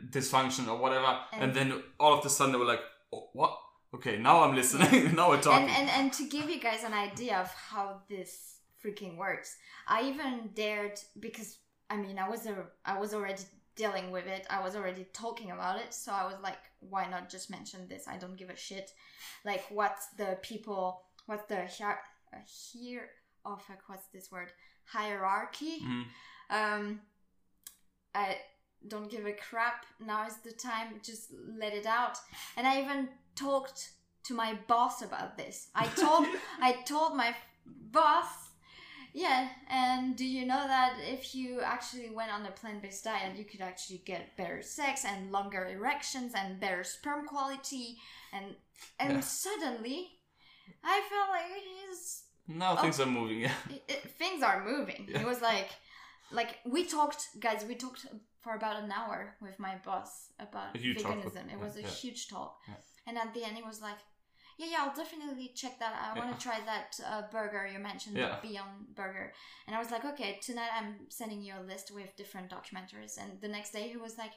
A: dysfunction or whatever, and,
B: And-
A: then all of a sudden they were like, oh, what? Okay, now I'm listening. now we're talking.
B: and, and and to give you guys an idea of how this freaking works i even dared because i mean i was a, i was already dealing with it i was already talking about it so i was like why not just mention this i don't give a shit like what's the people what's the hier uh, here oh fuck what's this word hierarchy
A: Mhm.
B: um i don't give a crap now is the time just let it out and i even talked to my boss about this i told i told my boss yeah and do you know that if you actually went on a plant-based diet you could actually get better sex and longer erections and better sperm quality and and
A: Yeah.
B: suddenly i felt like his
A: Now
B: Oh.
A: things are moving. Yeah.
B: it, it- things are moving.
A: Yeah.
B: It was like, like we talked, guys. We talked for about an hour with my boss about
A: A huge talk with-
B: veganism. it
A: yeah,
B: was a
A: yeah.
B: huge talk,
A: Yeah.
B: and at the end, he was like, "Yeah, yeah, I'll definitely check that. I want to try that uh, burger you mentioned,
A: Yeah.
B: the Beyond Burger." And I was like, "Okay, tonight I'm sending you a list with different documentaries." And the next day, he was like.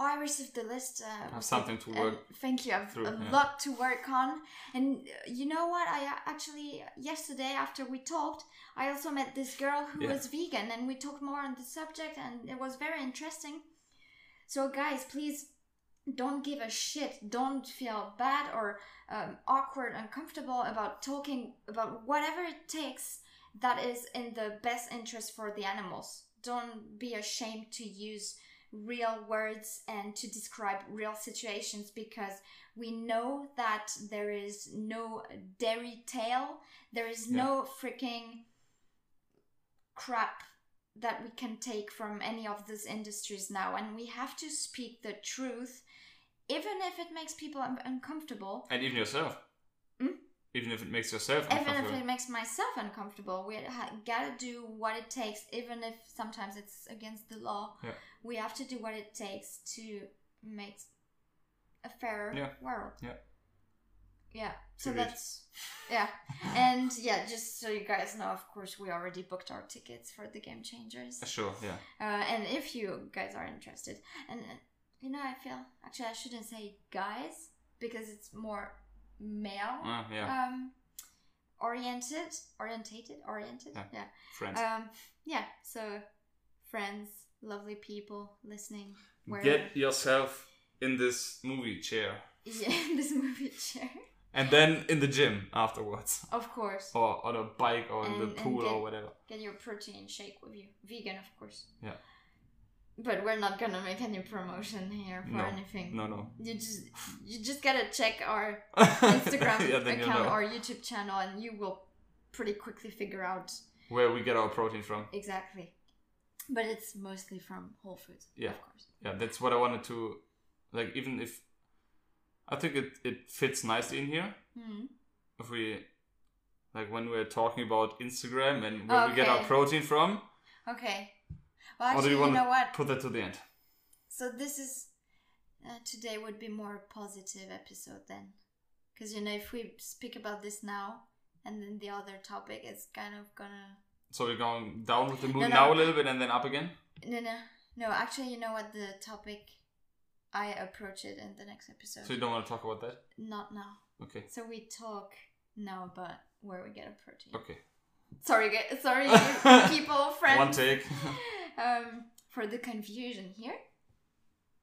B: Oh, I received the list. Uh,
A: have something to work
B: Thank you. I've
A: through,
B: a
A: yeah.
B: lot to work on. And uh, you know what? I actually yesterday after we talked, I also met this girl who
A: Yeah.
B: was vegan, and we talked more on the subject, and it was very interesting. So, guys, please don't give a shit. Don't feel bad or um, awkward, uncomfortable about talking about whatever it takes that is in the best interest for the animals. Don't be ashamed to use real words and to describe real situations because we know that there is no dairy tale, there is no freaking crap that we can take from any of these industries now, and we have to speak the truth, even if it makes people un- uncomfortable.
A: And even yourself. Even if it makes yourself
B: Even if it makes myself uncomfortable, we ha- gotta do what it takes, even if sometimes it's against the law.
A: Yeah.
B: We have to do what it takes to make a fairer
A: Yeah.
B: world.
A: Yeah.
B: Yeah. So
A: Agreed.
B: that's yeah, and yeah, just so you guys know, of course, we already booked our tickets for the Game Changers.
A: Uh, Sure, yeah.
B: Uh, and if you guys are interested, and uh, you know, I feel actually I shouldn't say guys because it's more male
A: Uh, yeah.
B: um oriented orientated oriented
A: Yeah.
B: yeah
A: Friends.
B: um yeah so friends lovely people listening
A: Get yourself in this movie chair.
B: yeah, in this movie chair
A: And then in the gym afterwards.
B: of course
A: Or on a bike or in the pool
B: get-
A: or whatever.
B: get your protein shake with you vegan of course
A: Yeah.
B: But we're not gonna make any promotion here for
A: No.
B: anything
A: No, no.
B: you just you just gotta check our
A: Instagram yeah,
B: account
A: know
B: or youtube channel and you will pretty quickly figure out
A: where we get our protein from.
B: exactly but it's mostly from whole foods
A: Yeah.
B: of course
A: Yeah, that's what I wanted to like. Even if I think it it fits nicely in here.
B: hmm
A: If we like when we're talking about Instagram and where we get our protein from,
B: Okay. Well,
A: or do
B: actually,
A: you
B: you,
A: want
B: know
A: to
B: what?
A: put that to the end?
B: So this is uh, today would be more positive episode then, because you know if we speak about this now and then the other topic is kind of gonna
A: So we're going down with the mood
B: No, no.
A: now a little bit and then up again.
B: no no no. Actually, you know what the topic I approach it in the next episode.
A: So you don't want to talk about that?
B: Not now.
A: Okay.
B: So we talk now about where we get a protein.
A: Okay.
B: Sorry, sorry, people, friends.
A: One take.
B: um, for the confusion here.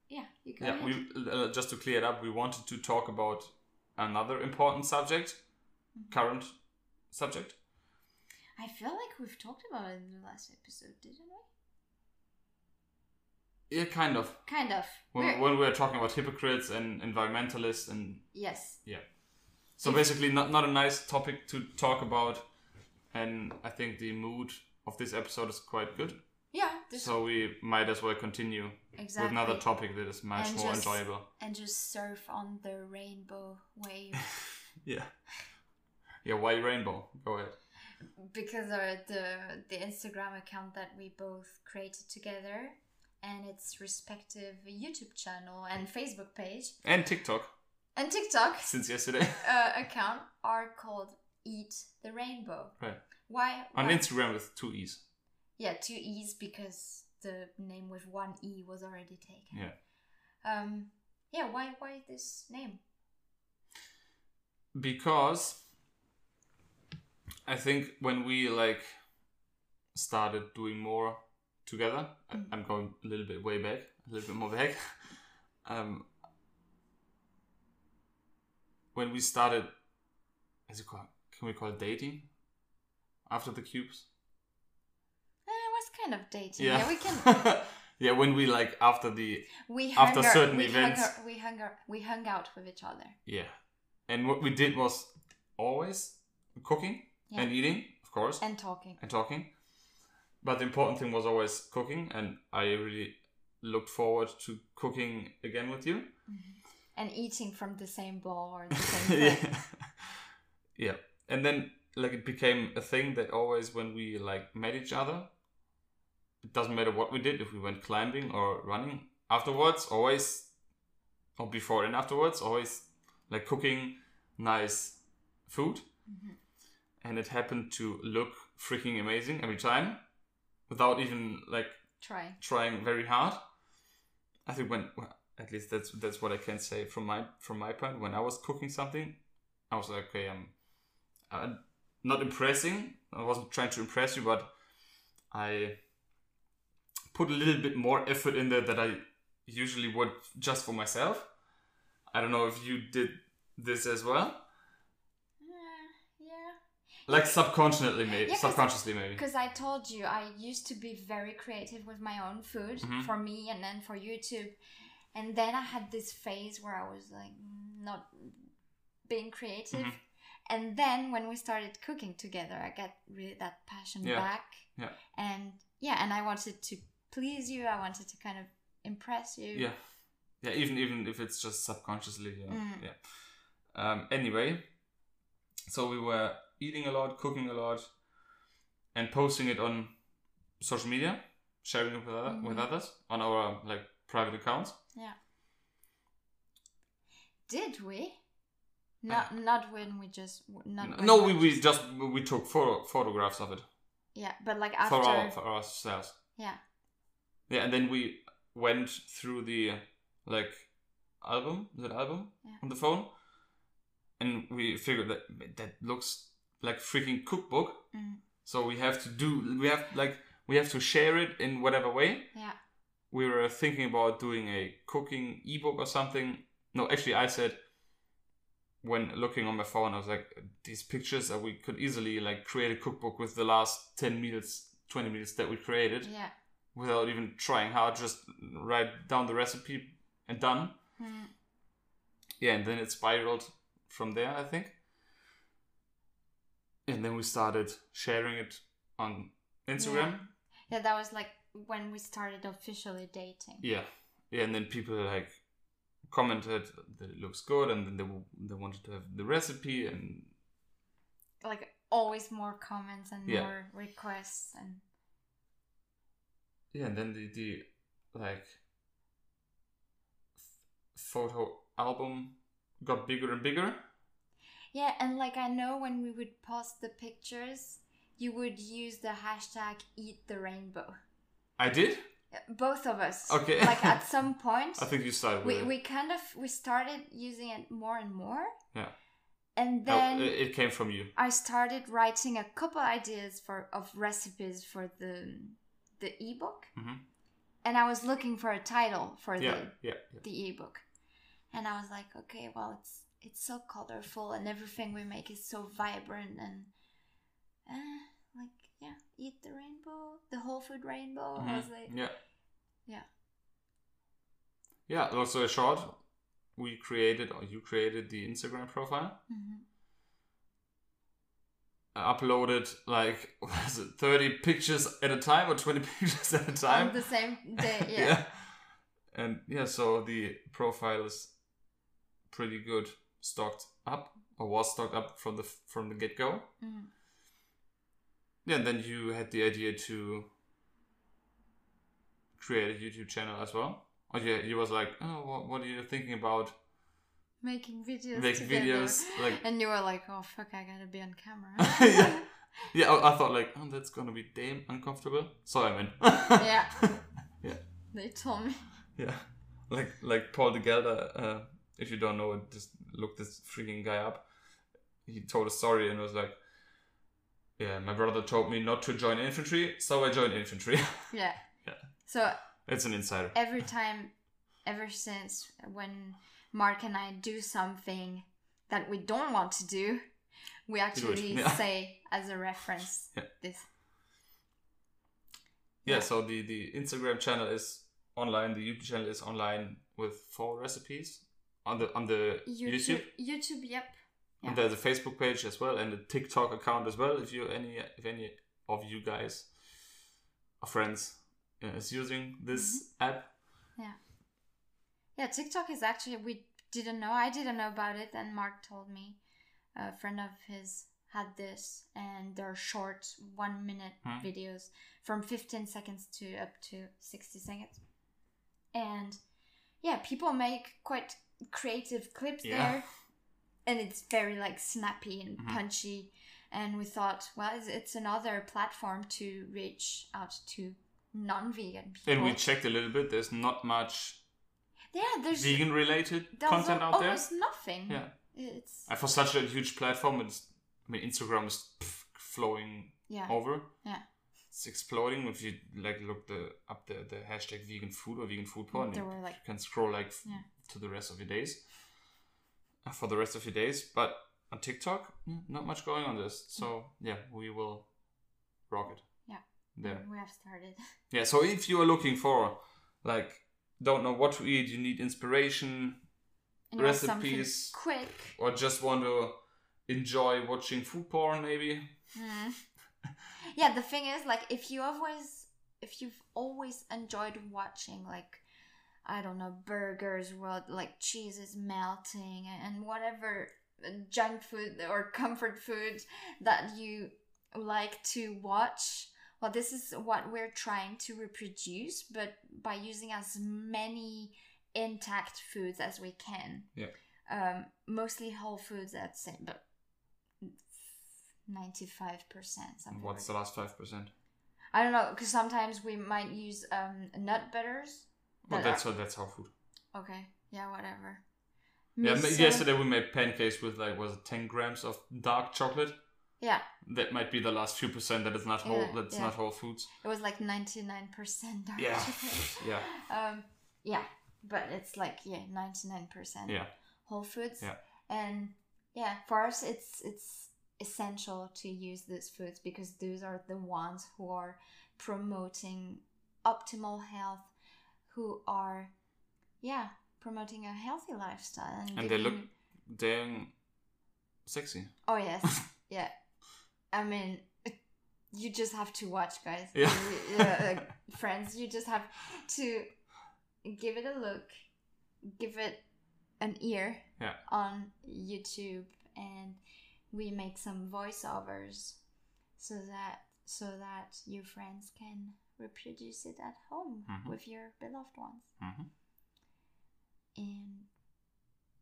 B: Yeah, you go
A: yeah,
B: ahead.
A: we uh, just to clear it up, we wanted to talk about another important subject,
B: Mm-hmm.
A: current subject.
B: I feel like we've talked about it in the last episode, didn't we?
A: Yeah, kind of.
B: Kind of.
A: When,
B: We're-
A: when we were talking about hypocrites and environmentalists, and
B: yes. Yeah.
A: So
B: If-
A: basically, not not a nice topic to talk about. And I think the mood of this episode is quite good,
B: Yeah. This,
A: so we might as well continue
B: exactly.
A: with another topic that is much
B: And
A: more
B: just-
A: enjoyable.
B: and just surf on the rainbow wave
A: Yeah. Yeah, why rainbow? Go ahead.
B: because of the the Instagram account that we both created together and its respective YouTube channel and Facebook page
A: And TikTok
B: and TikTok
A: since yesterday.
B: uh, account are called Eat the Rainbow.
A: Right.
B: Why?
A: On
B: why?
A: Instagram with two E's.
B: Yeah, two E's because the name with one E was already taken.
A: Yeah.
B: Um. Yeah. Why? Why this name?
A: because I think when we like started doing more together, I-
B: Mm.
A: I'm going a little bit way back, a little bit more back. um, when we started, is it called? Can we call it dating? After the cubes,
B: Eh, it was kind of dating.
A: yeah,
B: Yeah, we can.
A: yeah, when we like after the
B: We
A: After
B: hung out-
A: certain
B: we
A: events.
B: we hung out, we hung out with each other.
A: yeah, and what we did was always cooking
B: Yeah.
A: and eating, of course,
B: and talking.
A: and talking. But the important thing was always cooking, and I really looked forward to cooking again with you.
B: And eating from the same bowl or the same
A: yeah. yeah. And then like it became a thing that always when we like met each other, it doesn't matter what we did if we went climbing or running afterwards, always or before and afterwards, always like cooking nice food, mm-hmm. and it happened to look freaking amazing every time, without even like
B: Try.
A: trying very hard. I think when well, at least that's that's what I can say from my from my point. When I was cooking something, I was like, okay, I'm uh, not impressing. I wasn't trying to impress you, but I put a little bit more effort in there that I usually would just for myself. I don't know if you did this as well,
B: Uh, yeah.
A: like subconsciously maybe,
B: Yeah,
A: subconsciously maybe.
B: Because I told you I used to be very creative with my own food
A: Mhm.
B: for me and then for YouTube. And then I had this phase where I was like not being creative.
A: Mhm.
B: And then when we started cooking together, I got really that passion
A: Yeah.
B: back.
A: Yeah.
B: And yeah, and I wanted to please you. I wanted to kind of impress you.
A: Yeah, yeah. Even even if it's just subconsciously, yeah.
B: Mm.
A: yeah. Um, anyway, so we were eating a lot, cooking a lot, and posting it on social media, sharing it with other, with
B: Mhm.
A: others on our like private accounts. Yeah.
B: Did we? Not not when we just not
A: no, we, we just we took photo, photographs of it
B: yeah, but like after
A: for our for ourselves.
B: yeah
A: Yeah, and then we went through the like album, is it album
B: Yeah.
A: on the phone, and we figured that that looks like freaking cookbook.
B: Mm.
A: So we have to do we have like we have to share it in whatever way.
B: yeah
A: We were thinking about doing a cooking ebook or something. No, actually, I said when looking on my phone, I was like, these pictures that we could easily like create a cookbook with the last ten meals, twenty meals that we created
B: yeah.
A: without even trying hard, just write down the recipe and done.
B: Mm.
A: Yeah, and then it spiraled from there, I think. And then we started sharing it on Instagram.
B: Yeah, that was like when we started officially dating.
A: Yeah. Yeah, and then people like commented that it looks good and then they, they wanted to have the recipe and
B: Like always more comments and
A: Yeah.
B: more requests and
A: yeah, and then the, the like photo album got bigger and bigger.
B: yeah, and like I know when we would post the pictures, you would use the hashtag eat the rainbow.
A: I did?
B: Both of us.
A: Okay.
B: Like at some point
A: I think you started
B: we, we kind of we started using it more and more.
A: Yeah.
B: And
A: Oh,
B: then
A: it it came from you.
B: I started writing a couple ideas for of recipes for the the ebook,
A: Mhm.
B: and I was looking for a title for
A: Yeah,
B: the
A: yeah, yeah.
B: the ebook, and I was like, okay, well, it's it's so colorful and everything we make is so vibrant and uh, yeah, eat the rainbow, the whole food rainbow. I was like,
A: yeah.
B: yeah,
A: Yeah, also a short. We created, or you created the Instagram profile.
B: hmm
A: I uploaded like was it 30 pictures at a time or 20 pictures at a time.
B: on the same day, yeah.
A: And yeah, so the profile is pretty good stocked up or was stocked up from the from the get go.
B: Mhm.
A: Yeah, and then you had the idea to create a YouTube channel as well. Or yeah, you was like, oh, what, what are you thinking about?
B: making videos,
A: Making
B: together.
A: videos like
B: and you were like, oh fuck, I gotta be on camera.
A: yeah. Yeah, I, I thought like, oh, that's gonna be damn uncomfortable. So I went.
B: yeah.
A: Yeah.
B: They told me.
A: Yeah, like like Paul de Gelder. Uh, if you don't know it, just look this freaking guy up. He told a story and was like, "Yeah, my brother told me not to join infantry, so I joined infantry."
B: Yeah.
A: Yeah.
B: So
A: it's an insider.
B: every time, ever since when Mark and I do something that we don't want to do, we actually
A: Yeah.
B: say as a reference
A: Yeah.
B: this.
A: Yeah,
B: Yeah.
A: so the the Instagram channel is online. The YouTube channel is online with four recipes on the on the YouTube.
B: YouTube. YouTube, yep. Yeah.
A: And there's a Facebook page as well, and a TikTok account as well. If you any if any of you guys or friends uh, is using this app,
B: Yeah. Yeah, TikTok is actually we didn't know. I didn't know about it, and Mark told me. A friend of his had this, and they're short, one minute
A: Hmm.
B: videos from 15 seconds to up to 60 seconds. And yeah, people make quite creative clips
A: Yeah.
B: there, and it's very like snappy and
A: Mhm.
B: punchy. And we thought, well, it's, it's another platform to reach out to non-vegan people.
A: And we checked a little bit. There's not much
B: yeah, there's
A: vegan related content
B: al-
A: out there.
B: almost nothing.
A: Yeah.
B: it's
A: And for such a huge platform, it's, I mean, Instagram is pff, flowing
B: yeah,
A: over.
B: Yeah.
A: It's exploding. If you like look the up the, the hashtag vegan food or vegan food porn,
B: there
A: you
B: were like
A: can scroll like
B: Yeah.
A: to the rest of your days. For the rest of your days, but on TikTok, mm, not much going on this. So yeah, we will rock it.
B: Yeah.
A: There.
B: we have started.
A: Yeah. So if you are looking for like don't know what to eat, you need inspiration,
B: And you want something
A: Recipes.
B: quick.
A: or just want to enjoy watching food porn, maybe.
B: Mm. yeah, the thing is, like, if you always, if you've always enjoyed watching, like, I don't know, burgers, where like cheese is melting and whatever junk food or comfort food that you like to watch. Well, this is what we're trying to reproduce, but by using as many intact foods as we can.
A: Yeah.
B: Um, mostly whole foods, I'd say, but ninety-five percent. Something.
A: What's
B: like
A: the last five percent?
B: I don't know, because sometimes we might use um, nut butters.
A: Well,
B: that
A: that's
B: are-
A: how that's how food.
B: okay. Yeah, whatever.
A: Yeah,
B: Miso-
A: yesterday we made pancakes with like was it ten grams of dark chocolate.
B: Yeah,
A: That might be the last few percent that is not whole.
B: Yeah,
A: that's
B: yeah.
A: not whole foods.
B: it was like ninety-nine percent dark
A: Yeah,
B: chocolate.
A: yeah,
B: Um, yeah, but it's like yeah, ninety-nine percent
A: yeah.
B: whole foods.
A: Yeah.
B: And yeah, for us, it's it's essential to use these foods because those are the ones who are promoting optimal health, who are, yeah, promoting a healthy lifestyle and,
A: And they look damn sexy.
B: Oh yes, yeah. I mean, you just have to watch, guys.
A: Yeah.
B: Uh, friends, you just have to give it a look, give it an ear
A: Yeah.
B: on YouTube, and we make some voiceovers so that so that your friends can reproduce it at home
A: Mhm.
B: with your beloved ones.
A: hmm
B: And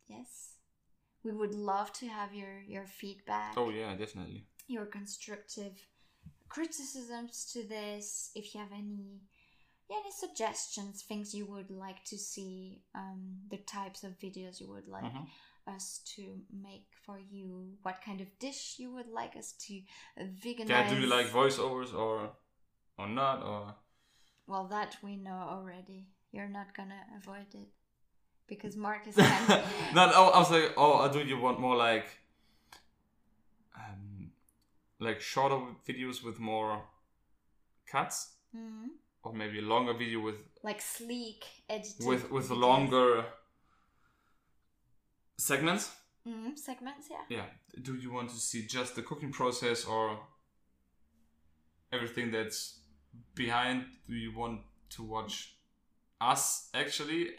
B: yes, we would love to have your your feedback
A: Oh yeah, definitely.
B: your constructive criticisms to this if you have any yeah, any suggestions things you would like to see um, the types of videos you would like
A: Mhm.
B: us to make for you what kind of dish you would like us to veganize
A: Yeah, do you like voiceovers or or not or
B: well that we know already you're not gonna avoid it because mark is
A: not? Oh, I was like, oh, do you want more like um like shorter videos with more cuts,
B: Mhm.
A: or maybe a longer video with
B: like sleek edited
A: with with
B: videos.
A: longer segments?
B: Mhm, segments yeah
A: Yeah. Do you want to see just the cooking process or everything that's behind? Do you want to watch us actually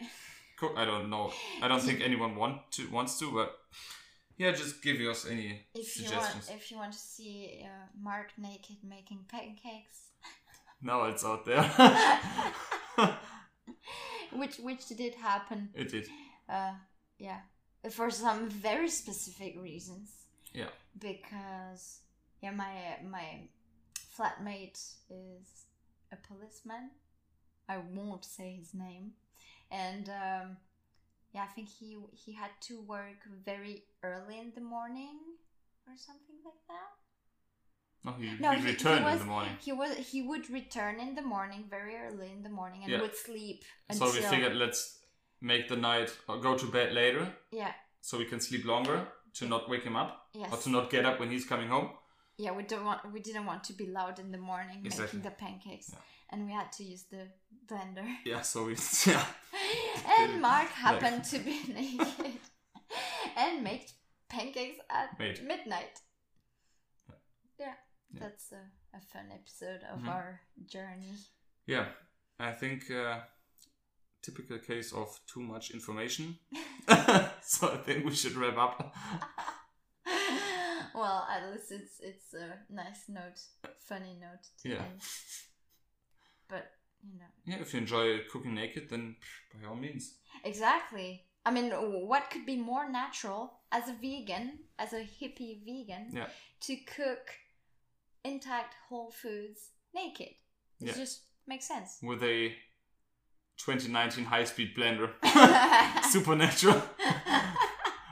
A: cook? I don't know. I don't think anyone want to wants to, but yeah, just give us any
B: if you
A: suggestions.
B: want if you want to see uh, Mark naked making pancakes,
A: Now it's out there.
B: which which did happen,
A: it did.
B: uh, yeah, for some very specific reasons.
A: Yeah.
B: Because yeah, my my flatmate is a policeman. I won't say his name, and um, yeah, I think he he had to work very early in the morning or something like that.
A: No, he,
B: No,
A: he,
B: he- he
A: returned
B: was-
A: in the morning.
B: He was he would return in the morning, very early in the morning, and
A: Yeah.
B: would sleep
A: So
B: until
A: we figured let's make the night or go to bed later
B: yeah
A: so we can sleep longer to not wake him up
B: yes
A: or to not get up when he's coming home.
B: Yeah we don't want we didn't want to be loud in the morning
A: Exactly.
B: making the pancakes,
A: Yeah.
B: and we had to use the blender.
A: Yeah, so we yeah.
B: and Mark happened to be naked and make pancakes at
A: Made.
B: midnight.
A: Yeah.
B: Yeah, that's a, a fun episode of
A: Mhm.
B: our journey.
A: Yeah, I think uh, typical case of too much information. so I think we should wrap up.
B: Well, at least it's it's a nice note, funny note. To
A: Yeah.
B: End. But you know,
A: Yeah, if you enjoy cooking naked, then by all means.
B: exactly. I mean, what could be more natural as a vegan, as a hippie vegan,
A: Yeah.
B: to cook intact whole foods naked? It
A: Yeah.
B: just makes sense.
A: With a 2019 high-speed blender, supernatural,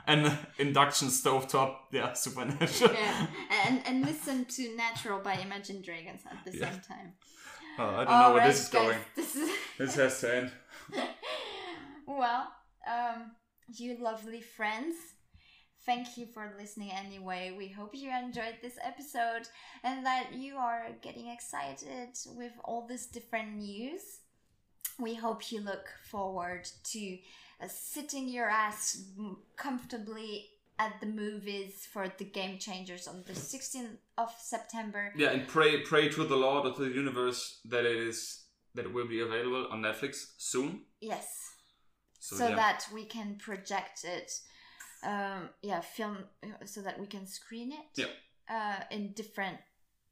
A: and the induction stovetop, yeah, supernatural.
B: yeah, and and listen to "Natural" by Imagine Dragons at the
A: Yeah.
B: same time.
A: Oh, I don't know where
B: Alright,
A: this is going.
B: This is
A: This has to end.
B: well, um, you lovely friends. Thank you for listening anyway. We hope you enjoyed this episode and that you are getting excited with all this different news. We hope you look forward to sitting your ass comfortably at the movies for the Game Changers on the 16th of September.
A: Yeah, and pray pray to the Lord of the universe that it is that it will be available on Netflix soon.
B: Yes.
A: So,
B: so
A: yeah.
B: that we can project it um yeah film uh, so that we can screen it
A: Yeah.
B: uh in different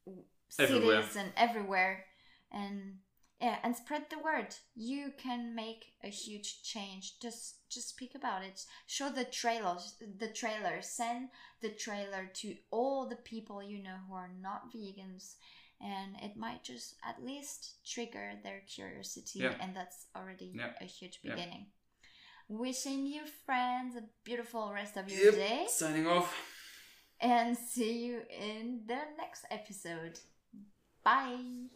B: w-
A: Everywhere.
B: cities and everywhere and yeah and spread the word. You can make a huge change. Just just speak about it. Show the trailers the trailer. Send the trailer to all the people you know who are not vegans and it might just at least trigger their curiosity
A: Yeah.
B: and that's already
A: Yeah.
B: a huge
A: Yeah.
B: beginning. Wishing you friends a beautiful rest of your
A: Yep,
B: day.
A: Signing off.
B: and see you in the next episode. Bye